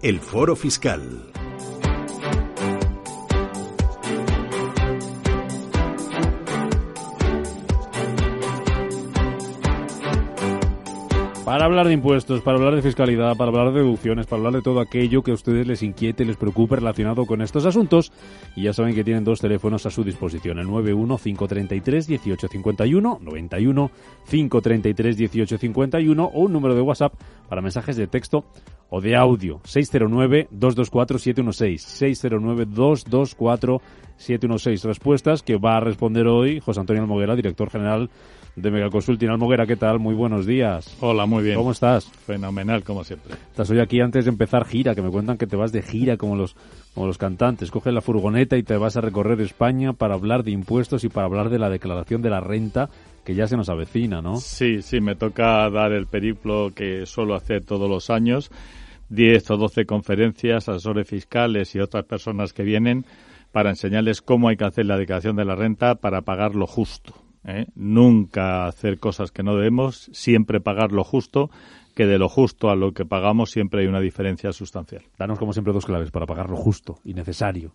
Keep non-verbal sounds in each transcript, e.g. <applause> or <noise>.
El Foro Fiscal. Hablar de impuestos, para hablar de fiscalidad, para hablar de deducciones, para hablar de todo aquello que a ustedes les inquiete, les preocupe relacionado con estos asuntos. Y ya saben que tienen dos teléfonos a su disposición, el 91-533-1851, 91-533-1851 o un número de WhatsApp para mensajes de texto o de audio, 609-224-716, 609-224-716. Respuestas que va a responder hoy José Antonio Almoguera, director general de Megaconsulting. Almoguera, ¿qué tal? Muy buenos días. Hola, muy bien. ¿Cómo estás? Fenomenal, como siempre. Estás hoy aquí antes de empezar gira, que me cuentan que te vas de gira como los, como los cantantes. Coges la furgoneta y te vas a recorrer España para hablar de impuestos y para hablar de la declaración de la renta que ya se nos avecina, ¿no? Sí, sí, me toca dar el periplo que suelo hacer todos los años. 10 o 12 conferencias, asesores fiscales y otras personas que vienen para enseñarles cómo hay que hacer la declaración de la renta para pagar lo justo. ¿Eh? Nunca hacer cosas que no debemos, siempre pagar lo justo, que de lo justo a lo que pagamos siempre hay una diferencia sustancial. Danos, como siempre, dos claves para pagar lo justo y necesario.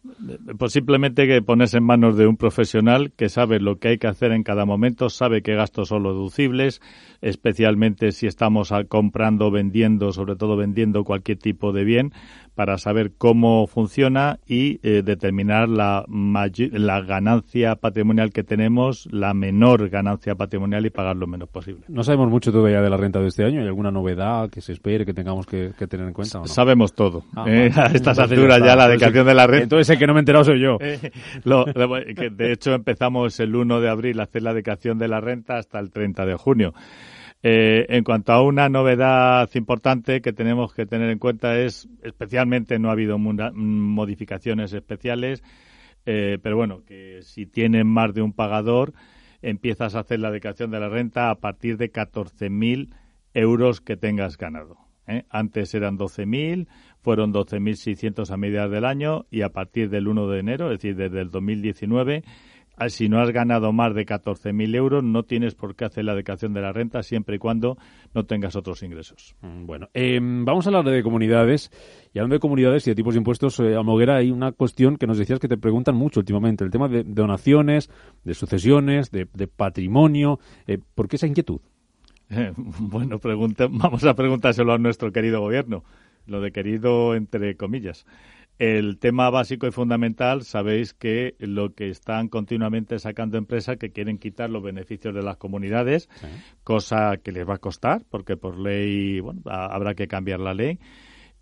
Pues simplemente que ponerse en manos de un profesional que sabe lo que hay que hacer en cada momento, sabe qué gastos son los deducibles, especialmente si estamos comprando, vendiendo, sobre todo vendiendo cualquier tipo de bien, para saber cómo funciona y eh, determinar la, la ganancia patrimonial que tenemos, la menor ganancia patrimonial y pagar lo menos posible. No sabemos mucho todavía de la renta de este año. ¿Hay alguna novedad que se espere, que tengamos que, tener en cuenta? Sabemos todo. Ah, eh, <laughs> a estas alturas ya, la declaración de la renta. Entonces el que no me he enterado soy yo. <laughs> Eh, que de hecho empezamos el 1 de abril a hacer la declaración de la renta hasta el 30 de junio. Eh, en cuanto a una novedad importante que tenemos que tener en cuenta es, especialmente no ha habido modificaciones especiales, eh, pero bueno, que si tienen más de un pagador, empiezas a hacer la declaración de la renta a partir de 14.000 euros que tengas ganado. ¿eh? Antes eran 12.000, fueron 12.600 a mediados del año y a partir del 1 de enero, es decir, desde el 2019, Ah, si no has ganado más de 14.000 euros, no tienes por qué hacer la declaración de la renta siempre y cuando no tengas otros ingresos. Mm, bueno, em, vamos a hablar de comunidades. Y hablando de comunidades y de tipos de impuestos, eh, a Moguera hay una cuestión que nos decías que te preguntan mucho últimamente, el tema de, donaciones, de sucesiones, de, patrimonio. Eh, ¿Por qué esa inquietud? <laughs> bueno, vamos a preguntárselo a nuestro querido gobierno, lo de querido entre comillas. El tema básico y fundamental, sabéis que lo que están continuamente sacando empresas que quieren quitar los beneficios de las comunidades, cosa que les va a costar, porque por ley, bueno, habrá que cambiar la ley.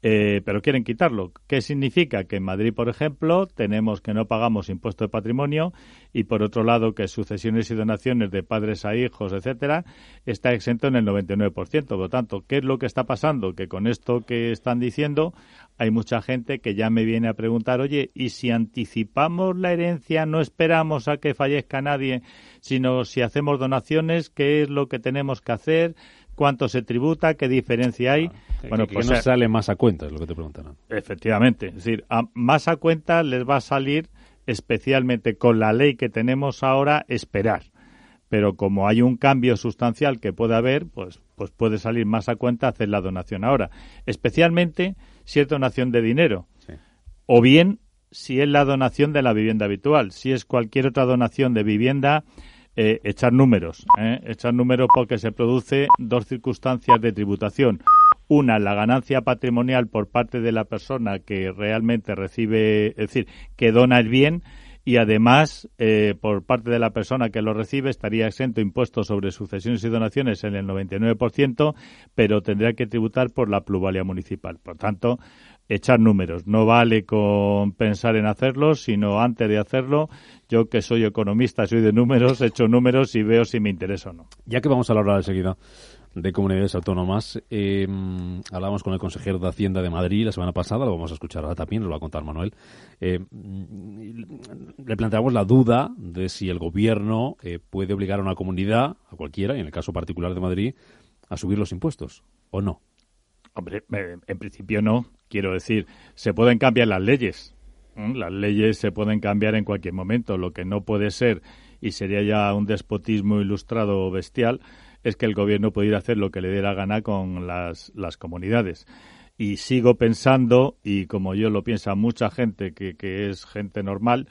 Eh, pero quieren quitarlo. ¿Qué significa? Que en Madrid, por ejemplo, tenemos que no pagamos impuesto de patrimonio y, por otro lado, que sucesiones y donaciones de padres a hijos, etcétera, está exento en el 99%. Por lo tanto, ¿qué es lo que está pasando? Que con esto que están diciendo, hay mucha gente que ya me viene a preguntar, oye, ¿y si anticipamos la herencia, no esperamos a que fallezca nadie, sino si hacemos donaciones, qué es lo que tenemos que hacer? Cuánto se tributa, qué diferencia hay. bueno, pues no sale más a cuenta, es lo que te preguntan. Efectivamente, es decir, más a cuenta les va a salir, especialmente con la ley que tenemos ahora, esperar. Pero como hay un cambio sustancial que puede haber, pues, pues puede salir más a cuenta hacer la donación ahora. Especialmente si es donación de dinero. O bien si es la donación de la vivienda habitual. Si es cualquier otra donación de vivienda, eh, echar números, ¿eh? echar números porque se produce dos circunstancias de tributación. Una, la ganancia patrimonial por parte de la persona que realmente recibe, es decir, que dona el bien, y además, eh, por parte de la persona que lo recibe, estaría exento impuestos sobre sucesiones y donaciones en el 99%, pero tendría que tributar por la pluralidad municipal. Por tanto, echar números. No vale con pensar en hacerlo, sino antes de hacerlo, yo que soy economista, soy de números, <laughs> echo números y veo si me interesa o no. Ya que vamos a hablar enseguida de comunidades autónomas. Eh, hablamos con el consejero de Hacienda de Madrid la semana pasada, lo vamos a escuchar ahora también, lo va a contar Manuel. Eh, le planteamos la duda de si el gobierno eh, puede obligar a una comunidad, a cualquiera, y en el caso particular de Madrid, a subir los impuestos, ¿o no? Hombre, en principio no. Quiero decir, se pueden cambiar las leyes. Las leyes se pueden cambiar en cualquier momento. Lo que no puede ser, y sería ya un despotismo ilustrado bestial, es que el gobierno pudiera hacer lo que le diera gana con las, las comunidades. Y sigo pensando, y como yo lo piensa mucha gente que, que es gente normal,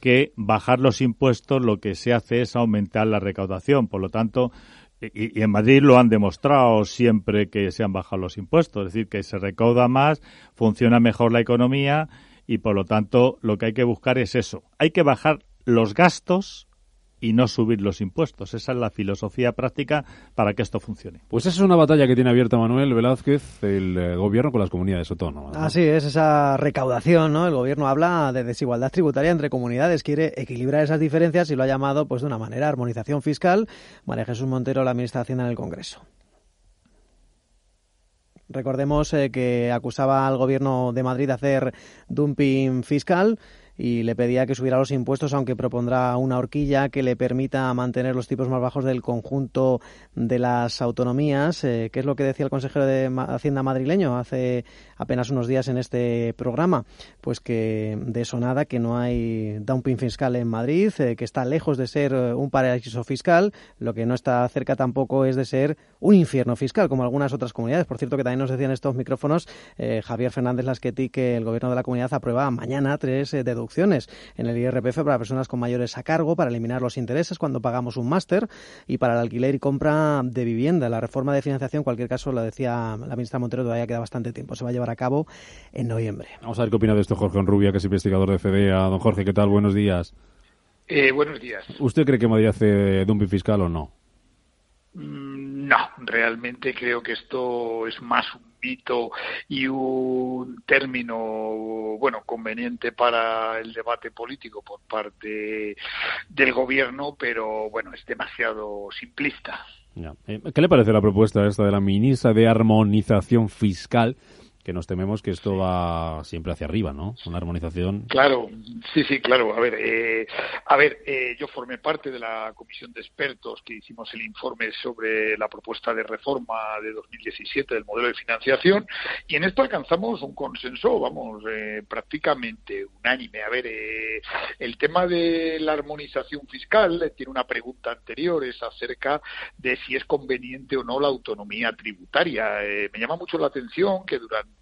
que bajar los impuestos lo que se hace es aumentar la recaudación. Por lo tanto, y, en Madrid lo han demostrado siempre que se han bajado los impuestos, es decir, que se recauda más, funciona mejor la economía y por lo tanto lo que hay que buscar es eso. Hay que bajar los gastos y no subir los impuestos. Esa es la filosofía práctica para que esto funcione. Pues esa es una batalla que tiene abierta Manuel Velázquez, el eh, gobierno con las comunidades autónomas. ¿no? Así es, esa recaudación, ¿no? El gobierno habla de desigualdad tributaria entre comunidades, quiere equilibrar esas diferencias y lo ha llamado, pues de una manera, armonización fiscal. María Jesús Montero, la ministra de Hacienda en el Congreso. Recordemos eh, que acusaba al gobierno de Madrid de hacer dumping fiscal y le pedía que subiera los impuestos, aunque propondrá una horquilla que le permita mantener los tipos más bajos del conjunto de las autonomías, eh, que es lo que decía el consejero de Hacienda madrileño hace apenas unos días en este programa, pues que de eso nada, que no hay dumping fiscal en Madrid, eh, que está lejos de ser eh, un paraíso fiscal, lo que no está cerca tampoco es de ser un infierno fiscal, como algunas otras comunidades. Por cierto, que también nos decían estos micrófonos eh, Javier Fernández Lasqueti que el gobierno de la comunidad aprueba mañana tres eh, deducciones en el IRPF para personas con mayores a cargo, para eliminar los intereses cuando pagamos un máster y para el alquiler y compra de vivienda. La reforma de financiación, en cualquier caso, lo decía la ministra Montero, todavía queda bastante tiempo. Se va a llevar a cabo en noviembre. Vamos a ver qué opina de esto Jorge Onrubia, que es investigador de FEDEA. Don Jorge, ¿qué tal? Buenos días. Eh, buenos días. ¿Usted cree que Madrid hace dumping fiscal o no? Mm, no, realmente creo que esto es más un y un término bueno conveniente para el debate político por parte del gobierno, pero bueno es demasiado simplista. Eh, ¿Qué le parece la propuesta esta de la ministra de armonización fiscal? Que nos tememos que esto va siempre hacia arriba, ¿no? Una armonización. Claro, sí, sí, claro. A ver, eh, a ver, eh, yo formé parte de la comisión de expertos que hicimos el informe sobre la propuesta de reforma de 2017 del modelo de financiación y en esto alcanzamos un consenso, vamos, eh, prácticamente unánime. A ver, eh, el tema de la armonización fiscal eh, tiene una pregunta anterior, es acerca de si es conveniente o no la autonomía tributaria. Eh, me llama mucho la atención que durante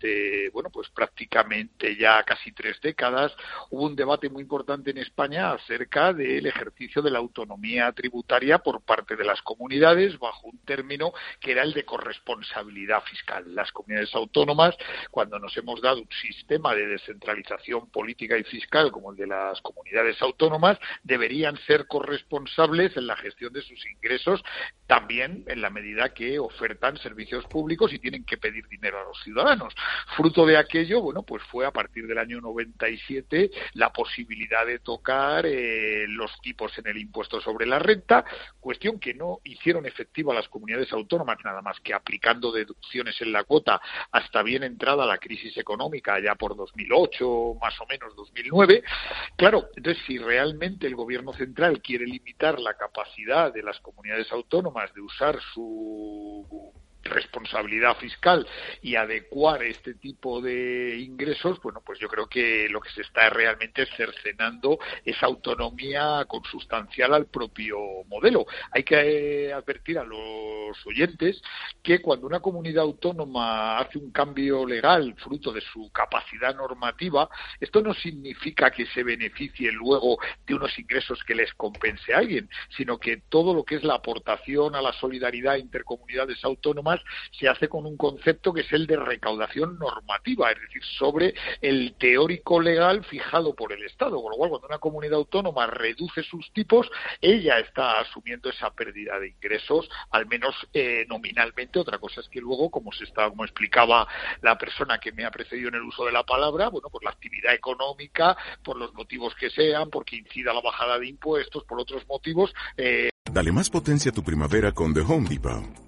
bueno, pues prácticamente ya casi tres décadas, hubo un debate muy importante en España acerca del ejercicio de la autonomía tributaria por parte de las comunidades bajo un término que era el de corresponsabilidad fiscal. Las comunidades autónomas, cuando nos hemos dado un sistema de descentralización política y fiscal como el de las comunidades autónomas, deberían ser corresponsables en la gestión de sus ingresos, también en la medida que ofertan servicios públicos y tienen que pedir dinero a los ciudadanos. Fruto de aquello, bueno, pues fue a partir del año 97 la posibilidad de tocar eh, los tipos en el impuesto sobre la renta, cuestión que no hicieron efectiva las comunidades autónomas, nada más que aplicando deducciones en la cuota hasta bien entrada la crisis económica, ya por 2008, más o menos 2009. Claro, entonces si realmente el gobierno central quiere limitar la capacidad de las comunidades autónomas de usar su responsabilidad fiscal y adecuar este tipo de ingresos, bueno, pues yo creo que lo que se está realmente cercenando esa autonomía consustancial al propio modelo. Hay que eh, advertir a los oyentes que cuando una comunidad autónoma hace un cambio legal fruto de su capacidad normativa, esto no significa que se beneficie luego de unos ingresos que les compense a alguien, sino que todo lo que es la aportación a la solidaridad intercomunidades autónomas se hace con un concepto que es el de recaudación normativa, es decir, sobre el teórico legal fijado por el Estado. Con lo cual, cuando una comunidad autónoma reduce sus tipos, ella está asumiendo esa pérdida de ingresos, al menos eh, nominalmente. Otra cosa es que luego, como se está, como explicaba la persona que me ha precedido en el uso de la palabra, bueno, por la actividad económica, por los motivos que sean, porque incida la bajada de impuestos, por otros motivos. Eh... Dale más potencia a tu primavera con The Home Depot.